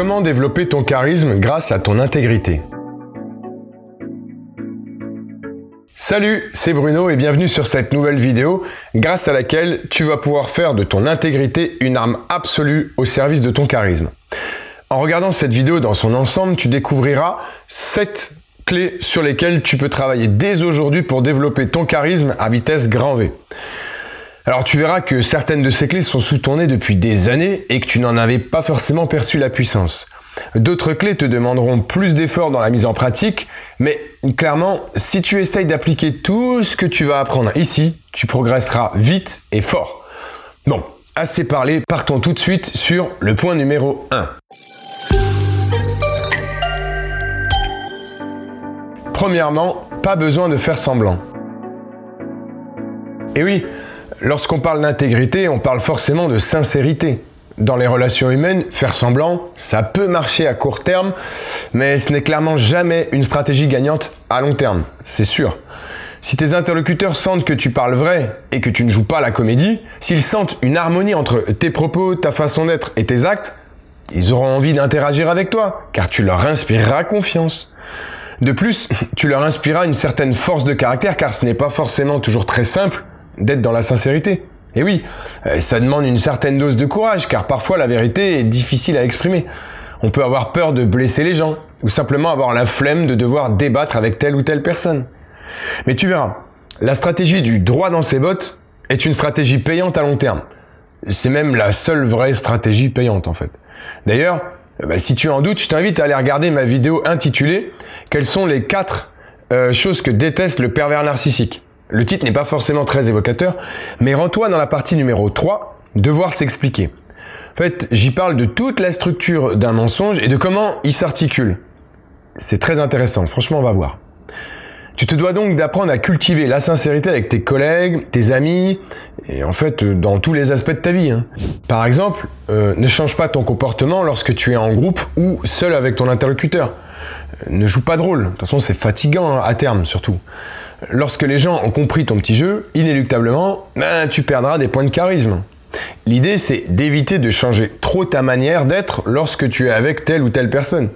Comment développer ton charisme grâce à ton intégrité Salut, c'est Bruno et bienvenue sur cette nouvelle vidéo grâce à laquelle tu vas pouvoir faire de ton intégrité une arme absolue au service de ton charisme. En regardant cette vidéo dans son ensemble, tu découvriras 7 clés sur lesquelles tu peux travailler dès aujourd'hui pour développer ton charisme à vitesse grand V. Alors tu verras que certaines de ces clés sont sous ton nez depuis des années et que tu n'en avais pas forcément perçu la puissance. D'autres clés te demanderont plus d'efforts dans la mise en pratique, mais clairement, si tu essayes d'appliquer tout ce que tu vas apprendre ici, tu progresseras vite et fort. Bon, assez parlé, partons tout de suite sur le point numéro 1. Premièrement, pas besoin de faire semblant. Et oui, lorsqu'on parle d'intégrité, on parle forcément de sincérité. Dans les relations humaines, faire semblant, ça peut marcher à court terme, mais ce n'est clairement jamais une stratégie gagnante à long terme, c'est sûr. Si tes interlocuteurs sentent que tu parles vrai et que tu ne joues pas la comédie, s'ils sentent une harmonie entre tes propos, ta façon d'être et tes actes, ils auront envie d'interagir avec toi, car tu leur inspireras confiance. De plus, tu leur inspireras une certaine force de caractère, car ce n'est pas forcément toujours très simple d'être dans la sincérité. Et oui, euh, ça demande une certaine dose de courage, car parfois la vérité est difficile à exprimer. On peut avoir peur de blesser les gens, ou simplement avoir la flemme de devoir débattre avec telle ou telle personne. Mais tu verras, la stratégie du droit dans ses bottes est une stratégie payante à long terme. C'est même la seule vraie stratégie payante en fait. D'ailleurs, euh, bah, si tu en doutes, je t'invite à aller regarder ma vidéo intitulée Quelles sont les quatre euh, choses que déteste le pervers narcissique? Le titre n'est pas forcément très évocateur, mais rends-toi dans la partie numéro 3, devoir s'expliquer. En fait, j'y parle de toute la structure d'un mensonge et de comment il s'articule. C'est très intéressant, franchement on va voir. Tu te dois donc d'apprendre à cultiver la sincérité avec tes collègues, tes amis, et en fait dans tous les aspects de ta vie. Hein. Par exemple, euh, ne change pas ton comportement lorsque tu es en groupe ou seul avec ton interlocuteur. Ne joue pas de rôle, de toute façon c'est fatigant hein, à terme surtout lorsque les gens ont compris ton petit jeu, inéluctablement, ben, tu perdras des points de charisme. L'idée, c'est d'éviter de changer trop ta manière d'être lorsque tu es avec telle ou telle personne.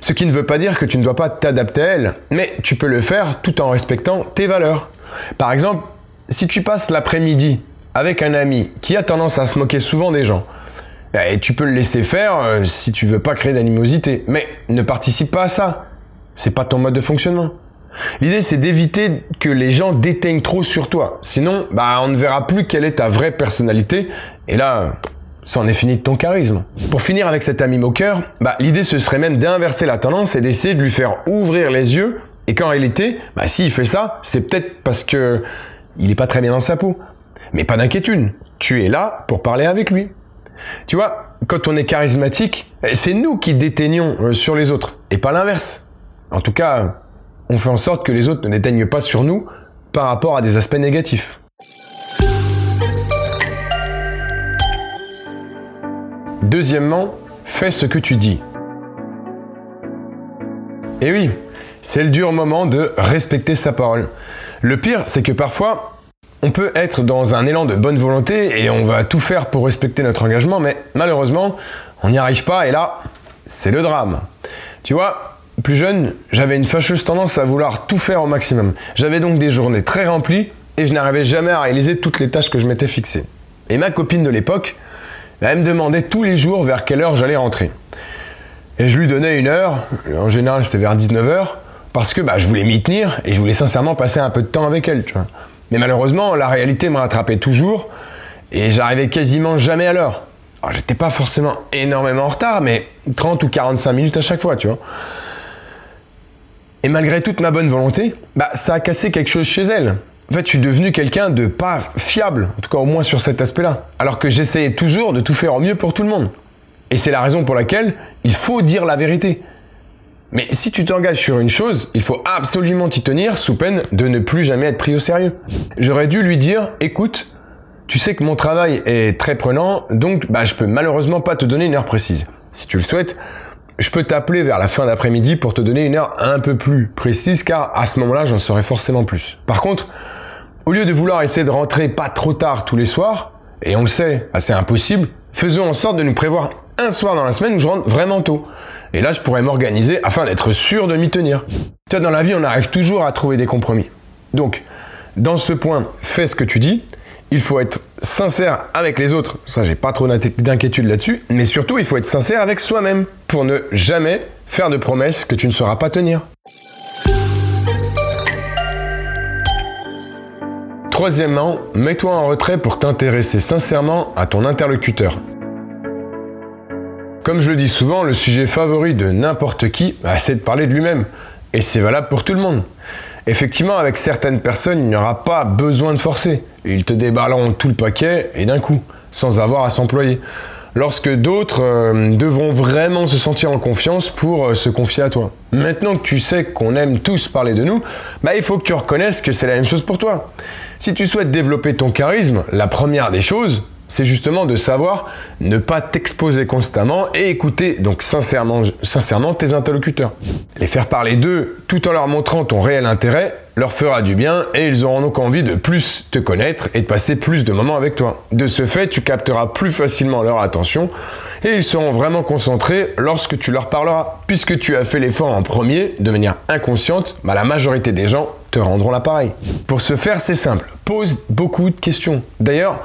Ce qui ne veut pas dire que tu ne dois pas t'adapter à elle, mais tu peux le faire tout en respectant tes valeurs. Par exemple, si tu passes l'après-midi avec un ami qui a tendance à se moquer souvent des gens, ben, tu peux le laisser faire euh, si tu veux pas créer d'animosité, mais ne participe pas à ça. C'est pas ton mode de fonctionnement. L'idée, c'est d'éviter que les gens déteignent trop sur toi. Sinon, bah, on ne verra plus quelle est ta vraie personnalité. Et là, ça en est fini de ton charisme. Pour finir avec cet ami moqueur, bah, l'idée ce serait même d'inverser la tendance et d'essayer de lui faire ouvrir les yeux. Et qu'en réalité, bah, s'il fait ça, c'est peut-être parce que il est pas très bien dans sa peau. Mais pas d'inquiétude. Tu es là pour parler avec lui. Tu vois, quand on est charismatique, c'est nous qui déteignons euh, sur les autres et pas l'inverse. En tout cas, on fait en sorte que les autres ne déteignent pas sur nous par rapport à des aspects négatifs. Deuxièmement, fais ce que tu dis. Et oui, c'est le dur moment de respecter sa parole. Le pire, c'est que parfois, on peut être dans un élan de bonne volonté et on va tout faire pour respecter notre engagement, mais malheureusement, on n'y arrive pas et là, c'est le drame. Tu vois, plus jeune, j'avais une fâcheuse tendance à vouloir tout faire au maximum. J'avais donc des journées très remplies et je n'arrivais jamais à réaliser toutes les tâches que je m'étais fixées. Et ma copine de l'époque, elle me demandait tous les jours vers quelle heure j'allais rentrer. Et je lui donnais une heure, en général c'était vers 19h, parce que bah, je voulais m'y tenir et je voulais sincèrement passer un peu de temps avec elle. Mais malheureusement, la réalité me rattrapait toujours et j'arrivais quasiment jamais à l'heure. Alors j'étais pas forcément énormément en retard, mais 30 ou 45 minutes à chaque fois, tu vois. Et malgré toute ma bonne volonté, bah, ça a cassé quelque chose chez elle. En fait, je suis devenu quelqu'un de pas fiable, en tout cas au moins sur cet aspect-là. Alors que j'essayais toujours de tout faire au mieux pour tout le monde. Et c'est la raison pour laquelle il faut dire la vérité. Mais si tu t'engages sur une chose, il faut absolument t'y tenir sous peine de ne plus jamais être pris au sérieux. J'aurais dû lui dire, écoute, tu sais que mon travail est très prenant, donc bah, je peux malheureusement pas te donner une heure précise. Si tu le souhaites, je peux t'appeler vers la fin d'après-midi pour te donner une heure un peu plus précise car à ce moment-là j'en saurai forcément plus. Par contre, au lieu de vouloir essayer de rentrer pas trop tard tous les soirs, et on le sait, c'est impossible, faisons en sorte de nous prévoir un soir dans la semaine où je rentre vraiment tôt. Et là, je pourrais m'organiser afin d'être sûr de m'y tenir. Tu vois, dans la vie, on arrive toujours à trouver des compromis. Donc, dans ce point, fais ce que tu dis. Il faut être sincère avec les autres. Ça, j'ai pas trop d'inquiétude là-dessus. Mais surtout, il faut être sincère avec soi-même pour ne jamais faire de promesses que tu ne sauras pas tenir. Troisièmement, mets-toi en retrait pour t'intéresser sincèrement à ton interlocuteur. Comme je le dis souvent, le sujet favori de n'importe qui, bah, c'est de parler de lui-même. Et c'est valable pour tout le monde. Effectivement, avec certaines personnes, il n'y aura pas besoin de forcer. Ils te déballeront tout le paquet et d'un coup, sans avoir à s'employer. Lorsque d'autres euh, devront vraiment se sentir en confiance pour euh, se confier à toi. Maintenant que tu sais qu'on aime tous parler de nous, bah, il faut que tu reconnaisses que c'est la même chose pour toi. Si tu souhaites développer ton charisme, la première des choses, c'est justement de savoir ne pas t'exposer constamment et écouter donc sincèrement, tes interlocuteurs. Les faire parler d'eux tout en leur montrant ton réel intérêt leur fera du bien et ils auront donc envie de plus te connaître et de passer plus de moments avec toi. De ce fait, tu capteras plus facilement leur attention et ils seront vraiment concentrés lorsque tu leur parleras. Puisque tu as fait l'effort en premier, de manière inconsciente, bah, la majorité des gens te rendront l'appareil. Pour ce faire, c'est simple. Pose beaucoup de questions. D'ailleurs,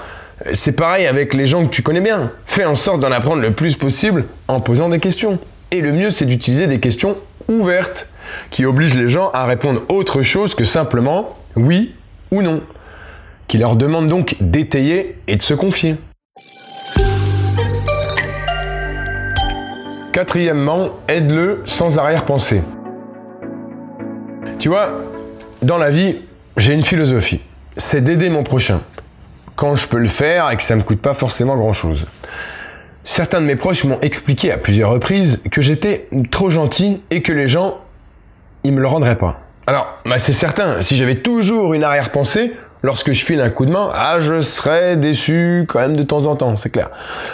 c'est pareil avec les gens que tu connais bien. Fais en sorte d'en apprendre le plus possible en posant des questions. Et le mieux, c'est d'utiliser des questions ouvertes qui obligent les gens à répondre autre chose que simplement oui ou non. Qui leur demandent donc d'étayer et de se confier. Quatrièmement, aide-le sans arrière-pensée. Tu vois, dans la vie, j'ai une philosophie. C'est d'aider mon prochain. Quand je peux le faire et que ça me coûte pas forcément grand chose. Certains de mes proches m'ont expliqué à plusieurs reprises que j'étais trop gentil et que les gens, ils me le rendraient pas. Alors, bah c'est certain, si j'avais toujours une arrière-pensée, lorsque je file un coup de main, ah, je serais déçu quand même de temps en temps, c'est clair.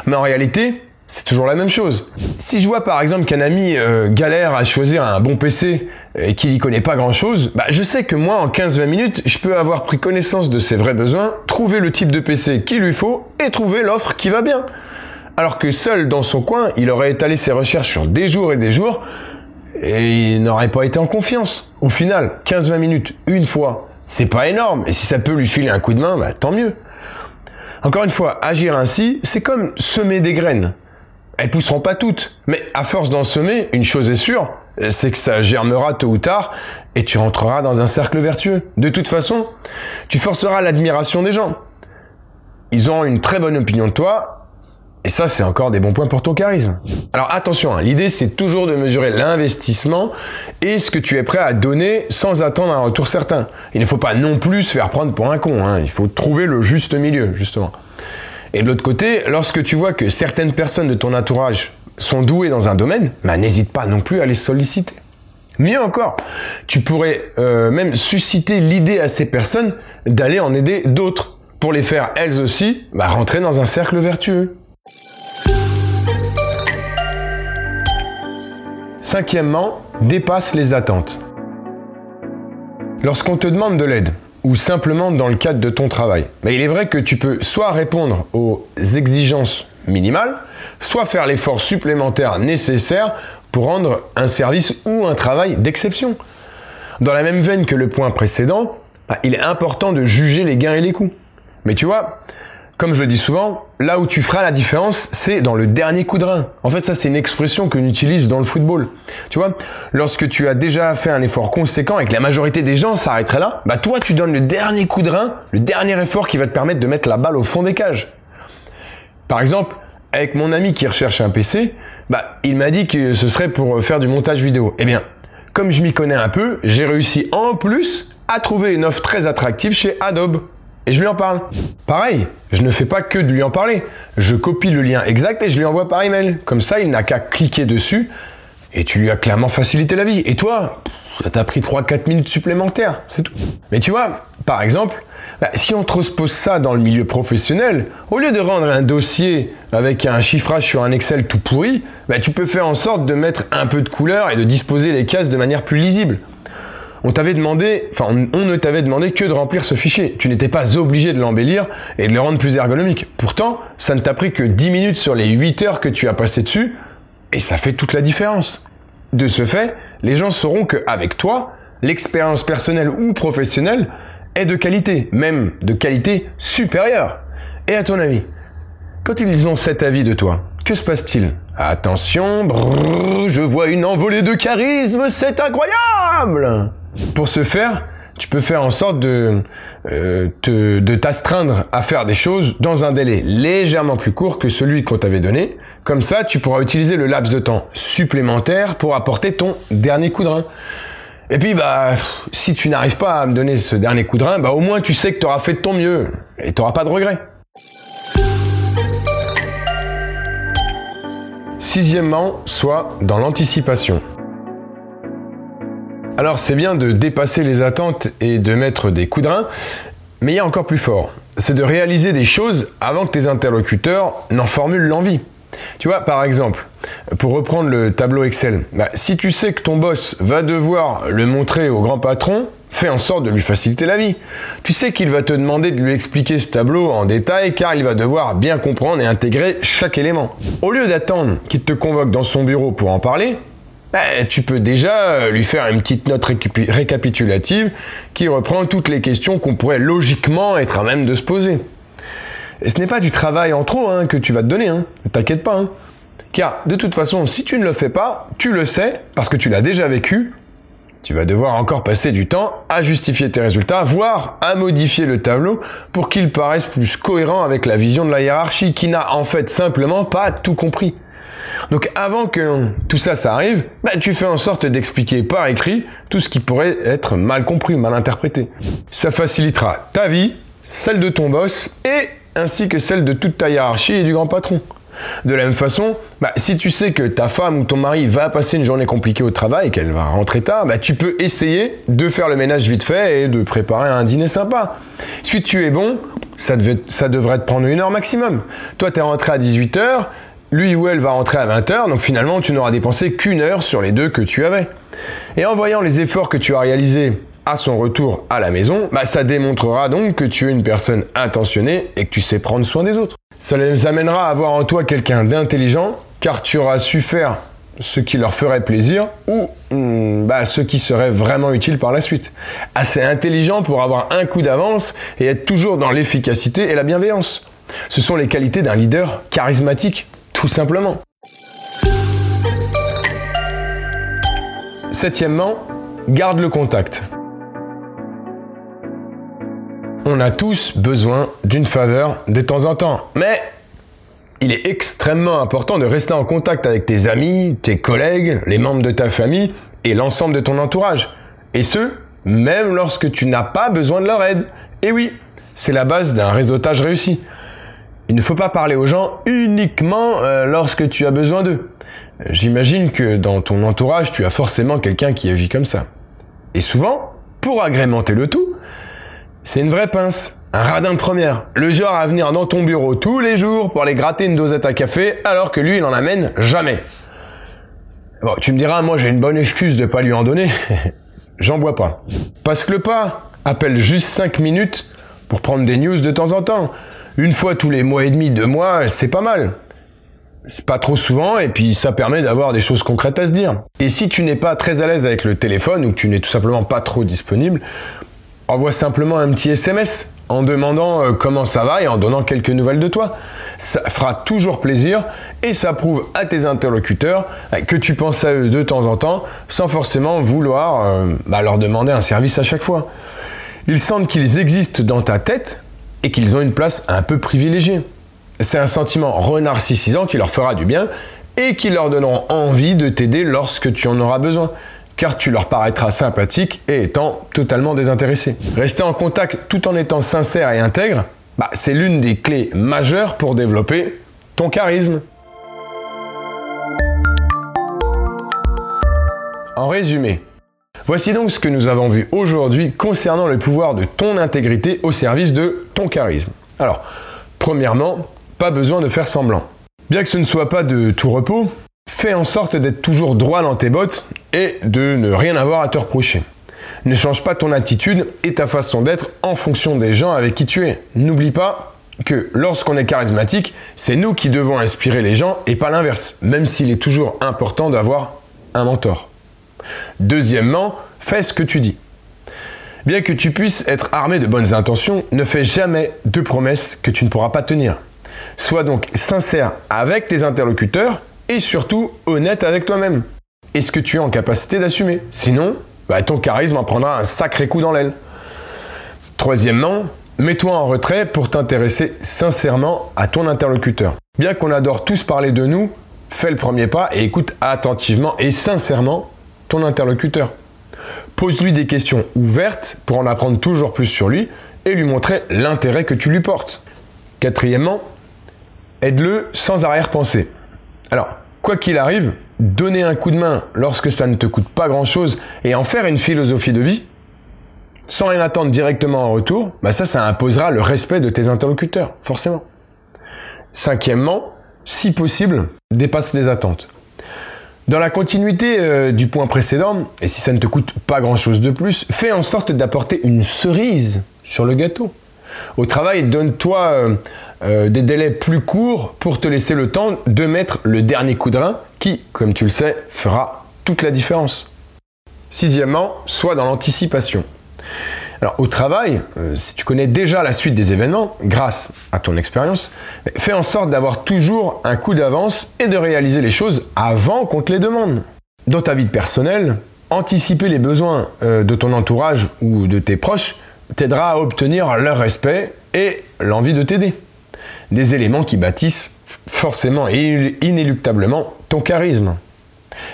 Mais en réalité, c'est toujours la même chose. Si je vois par exemple qu'un ami euh, galère à choisir un bon PC et qu'il y connaît pas grand chose, bah, je sais que moi en 15-20 minutes, je peux avoir pris connaissance de ses vrais besoins, trouver le type de PC qu'il lui faut et trouver l'offre qui va bien. Alors que seul dans son coin, il aurait étalé ses recherches sur des jours et des jours et il n'aurait pas été en confiance. Au final, 15-20 minutes, une fois, c'est pas énorme. Et si ça peut lui filer un coup de main, bah, tant mieux. Encore une fois, agir ainsi, c'est comme semer des graines. Elles pousseront pas toutes, mais à force d'en semer, une chose est sûre, c'est que ça germera tôt ou tard et tu rentreras dans un cercle vertueux. De toute façon, tu forceras l'admiration des gens. Ils auront une très bonne opinion de toi et ça, c'est encore des bons points pour ton charisme. Alors attention, hein, l'idée c'est toujours de mesurer l'investissement et ce que tu es prêt à donner sans attendre un retour certain. Il ne faut pas non plus se faire prendre pour un con, hein. il faut trouver le juste milieu, justement. Et de l'autre côté, lorsque tu vois que certaines personnes de ton entourage sont douées dans un domaine, n'hésite pas non plus à les solliciter. Mieux encore, tu pourrais euh, même susciter l'idée à ces personnes d'aller en aider d'autres pour les faire elles aussi bah, rentrer dans un cercle vertueux. Cinquièmement, dépasse les attentes. Lorsqu'on te demande de l'aide, ou simplement dans le cadre de ton travail. Il est vrai que tu peux soit répondre aux exigences minimales, soit faire l'effort supplémentaire nécessaire pour rendre un service ou un travail d'exception. Dans la même veine que le point précédent, bah, il est important de juger les gains et les coûts. Mais tu vois, comme je le dis souvent, là où tu feras la différence, c'est dans le dernier coup de rein. En fait, ça, c'est une expression qu'on utilise dans le football. Tu vois, lorsque tu as déjà fait un effort conséquent et que la majorité des gens s'arrêteraient là, bah toi, tu donnes le dernier coup de rein, le dernier effort qui va te permettre de mettre la balle au fond des cages. Par exemple, avec mon ami qui recherche un PC, bah, il m'a dit que ce serait pour faire du montage vidéo. Eh bien, comme je m'y connais un peu, j'ai réussi en plus à trouver une offre très attractive chez Adobe et je lui en parle. Pareil, je ne fais pas que de lui en parler. Je copie le lien exact et je lui envoie par email. Comme ça, il n'a qu'à cliquer dessus et tu lui as clairement facilité la vie. Et toi, ça t'a pris 3-4 minutes supplémentaires, c'est tout. Mais tu vois, par exemple, bah, si on transpose ça dans le milieu professionnel, au lieu de rendre un dossier avec un chiffrage sur un Excel tout pourri, bah, tu peux faire en sorte de mettre un peu de couleur et de disposer les cases de manière plus lisible. On t'avait demandé, enfin, on, ne t'avait demandé que de remplir ce fichier. Tu n'étais pas obligé de l'embellir et de le rendre plus ergonomique. Pourtant, ça ne t'a pris que 10 minutes sur les 8 heures que tu as passé dessus et ça fait toute la différence. De ce fait, les gens sauront qu'avec toi, l'expérience personnelle ou professionnelle est de qualité, même de qualité supérieure. Et à ton avis, quand ils ont cet avis de toi, que se passe-t-il? Attention, je vois une envolée de charisme, c'est incroyable Pour ce faire, tu peux faire en sorte de, euh, de t'astreindre à faire des choses dans un délai légèrement plus court que celui qu'on t'avait donné. Comme ça, tu pourras utiliser le laps de temps supplémentaire pour apporter ton dernier coup de rein. Et puis, bah, si tu n'arrives pas à me donner ce dernier coup de rein, bah, au moins tu sais que tu auras fait de ton mieux et tu n'auras pas de regrets. Sixièmement, soit dans l'anticipation. Alors c'est bien de dépasser les attentes et de mettre des coups mais il y a encore plus fort. C'est de réaliser des choses avant que tes interlocuteurs n'en formulent l'envie. Tu vois, par exemple, pour reprendre le tableau Excel, bah, si tu sais que ton boss va devoir le montrer au grand patron, fais en sorte de lui faciliter la vie. Tu sais qu'il va te demander de lui expliquer ce tableau en détail car il va devoir bien comprendre et intégrer chaque élément. Au lieu d'attendre qu'il te convoque dans son bureau pour en parler, bah, tu peux déjà lui faire une petite note récapitulative qui reprend toutes les questions qu'on pourrait logiquement être à même de se poser. Et ce n'est pas du travail en trop hein, que tu vas te donner, hein. ne t'inquiète pas. Hein. Car de toute façon, si tu ne le fais pas, tu le sais, parce que tu l'as déjà vécu, tu vas devoir encore passer du temps à justifier tes résultats, voire à modifier le tableau pour qu'il paraisse plus cohérent avec la vision de la hiérarchie qui n'a en fait simplement pas tout compris. Donc avant que tout ça, ça arrive, bah, tu fais en sorte d'expliquer par écrit tout ce qui pourrait être mal compris, mal interprété. Ça facilitera ta vie, celle de ton boss et ainsi que celle de toute ta hiérarchie et du grand patron. De la même façon, bah, si tu sais que ta femme ou ton mari va passer une journée compliquée au travail et qu'elle va rentrer tard, bah, tu peux essayer de faire le ménage vite fait et de préparer un dîner sympa. Si tu es bon, ça, ça devrait te prendre une heure maximum. Toi, tu es rentré à 18h, lui ou elle va rentrer à 20h, donc finalement, tu n'auras dépensé qu'une heure sur les deux que tu avais. Et en voyant les efforts que tu as réalisés à son retour à la maison, bah, ça démontrera donc que tu es une personne intentionnée et que tu sais prendre soin des autres. Ça les amènera à voir en toi quelqu'un d'intelligent, car tu auras su faire ce qui leur ferait plaisir ou hmm, bah, ce qui serait vraiment utile par la suite. Assez intelligent pour avoir un coup d'avance et être toujours dans l'efficacité et la bienveillance. Ce sont les qualités d'un leader charismatique, tout simplement. Septièmement, garde le contact. On a tous besoin d'une faveur de temps en temps. Mais il est extrêmement important de rester en contact avec tes amis, tes collègues, les membres de ta famille et l'ensemble de ton entourage. Et ce, même lorsque tu n'as pas besoin de leur aide. Et oui, c'est la base d'un réseautage réussi. Il ne faut pas parler aux gens uniquement euh, lorsque tu as besoin d'eux. J'imagine que dans ton entourage, tu as forcément quelqu'un qui agit comme ça. Et souvent, pour agrémenter le tout, c'est une vraie pince. Un radin de première. Le genre à venir dans ton bureau tous les jours pour aller gratter une dosette à café alors que lui il en amène jamais. Bon, tu me diras, moi j'ai une bonne excuse de pas lui en donner. J'en bois pas. Passe le pas. Appelle juste 5 minutes pour prendre des news de temps en temps. Une fois tous les mois et demi, deux mois, c'est pas mal. C'est pas trop souvent et puis ça permet d'avoir des choses concrètes à se dire. Et si tu n'es pas très à l'aise avec le téléphone ou que tu n'es tout simplement pas trop disponible, envoie simplement un petit SMS en demandant euh, comment ça va et en donnant quelques nouvelles de toi. Ça fera toujours plaisir et ça prouve à tes interlocuteurs euh, que tu penses à eux de temps en temps sans forcément vouloir euh, bah, leur demander un service à chaque fois. Ils sentent qu'ils existent dans ta tête et qu'ils ont une place un peu privilégiée. C'est un sentiment renarcissisant qui leur fera du bien et qui leur donneront envie de t'aider lorsque tu en auras besoin car tu leur paraîtras sympathique et étant totalement désintéressé. Rester en contact tout en étant sincère et intègre, bah, c'est l'une des clés majeures pour développer ton charisme. En résumé, voici donc ce que nous avons vu aujourd'hui concernant le pouvoir de ton intégrité au service de ton charisme. Alors, premièrement, pas besoin de faire semblant. Bien que ce ne soit pas de tout repos, fais en sorte d'être toujours droit dans tes bottes et de ne rien avoir à te reprocher. Ne change pas ton attitude et ta façon d'être en fonction des gens avec qui tu es. N'oublie pas que lorsqu'on est charismatique, c'est nous qui devons inspirer les gens et pas l'inverse, même s'il est toujours important d'avoir un mentor. Deuxièmement, fais ce que tu dis. Bien que tu puisses être armé de bonnes intentions, ne fais jamais de promesses que tu ne pourras pas tenir. Sois donc sincère avec tes interlocuteurs et surtout honnête avec toi-même. Est-ce que tu es en capacité d'assumer? Sinon, bah, ton charisme en prendra un sacré coup dans l'aile. Troisièmement, mets-toi en retrait pour t'intéresser sincèrement à ton interlocuteur. Bien qu'on adore tous parler de nous, fais le premier pas et écoute attentivement et sincèrement interlocuteur. Pose-lui des questions ouvertes pour en apprendre toujours plus sur lui et lui montrer l'intérêt que tu lui portes. Quatrièmement, aide-le sans arrière-pensée. Alors, quoi qu'il arrive, donner un coup de main lorsque ça ne te coûte pas grand-chose et en faire une philosophie de vie, sans rien attendre directement en retour, bah ça, ça imposera le respect de tes interlocuteurs, forcément. Cinquièmement, si possible, dépasse les attentes. Dans la continuité euh, du point précédent, et si ça ne te coûte pas grand-chose de plus, fais en sorte d'apporter une cerise sur le gâteau. Au travail, donne-toi euh, euh, des délais plus courts pour te laisser le temps de mettre le dernier coup de rein qui, comme tu le sais, fera toute la différence. Sixièmement, sois dans l'anticipation. Au travail, euh, si tu connais déjà la suite des événements, grâce à ton expérience, fais en sorte d'avoir toujours un coup d'avance et de réaliser les choses avant qu'on te les demande. Dans ta vie personnelle, anticiper les besoins euh, de ton entourage ou de tes proches t'aidera à obtenir leur respect et l'envie de t'aider. Des éléments qui bâtissent forcément et inéluctablement ton charisme.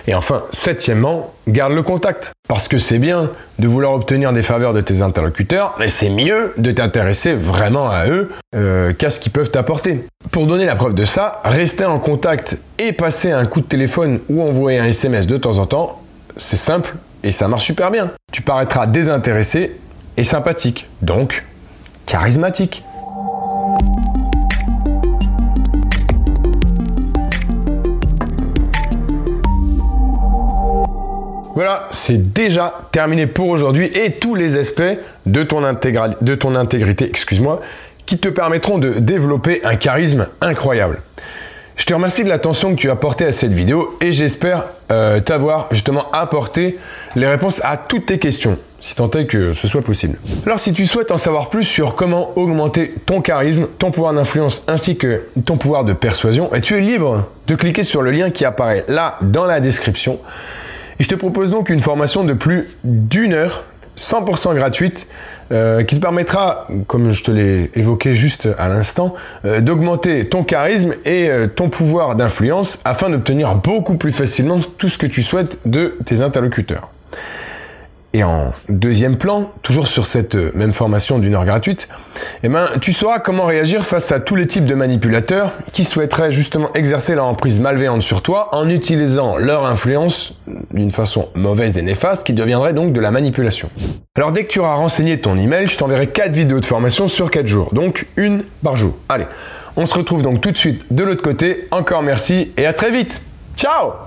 Et enfin, septièmement, garde le contact. Parce que c'est bien de vouloir obtenir des faveurs de tes interlocuteurs, mais c'est mieux de t'intéresser vraiment à eux euh, qu'à ce qu'ils peuvent t'apporter. Pour donner la preuve de ça, rester en contact et passer un coup de téléphone ou envoyer un SMS de temps en temps, c'est simple et ça marche super bien. Tu paraîtras désintéressé et sympathique, donc charismatique. Voilà, c'est déjà terminé pour aujourd'hui et tous les aspects de ton, intégrité, excuse-moi, qui te permettront de développer un charisme incroyable. Je te remercie de l'attention que tu as portée à cette vidéo et j'espère euh, t'avoir justement apporté les réponses à toutes tes questions, si tant est que ce soit possible. Alors si tu souhaites en savoir plus sur comment augmenter ton charisme, ton pouvoir d'influence ainsi que ton pouvoir de persuasion, tu es libre de cliquer sur le lien qui apparaît là dans la description. Et je te propose donc une formation de plus d'une heure, 100% gratuite, euh, qui te permettra, comme je te l'ai évoqué juste à l'instant, euh, d'augmenter ton charisme et euh, ton pouvoir d'influence afin d'obtenir beaucoup plus facilement tout ce que tu souhaites de tes interlocuteurs. Et en deuxième plan, toujours sur cette même formation d'une heure gratuite, eh ben, tu sauras comment réagir face à tous les types de manipulateurs qui souhaiteraient justement exercer leur emprise malveillante sur toi en utilisant leur influence d'une façon mauvaise et néfaste qui deviendrait donc de la manipulation. Alors dès que tu auras renseigné ton email, je t'enverrai 4 vidéos de formation sur 4 jours, donc une par jour. Allez, on se retrouve donc tout de suite de l'autre côté. Encore merci et à très vite. Ciao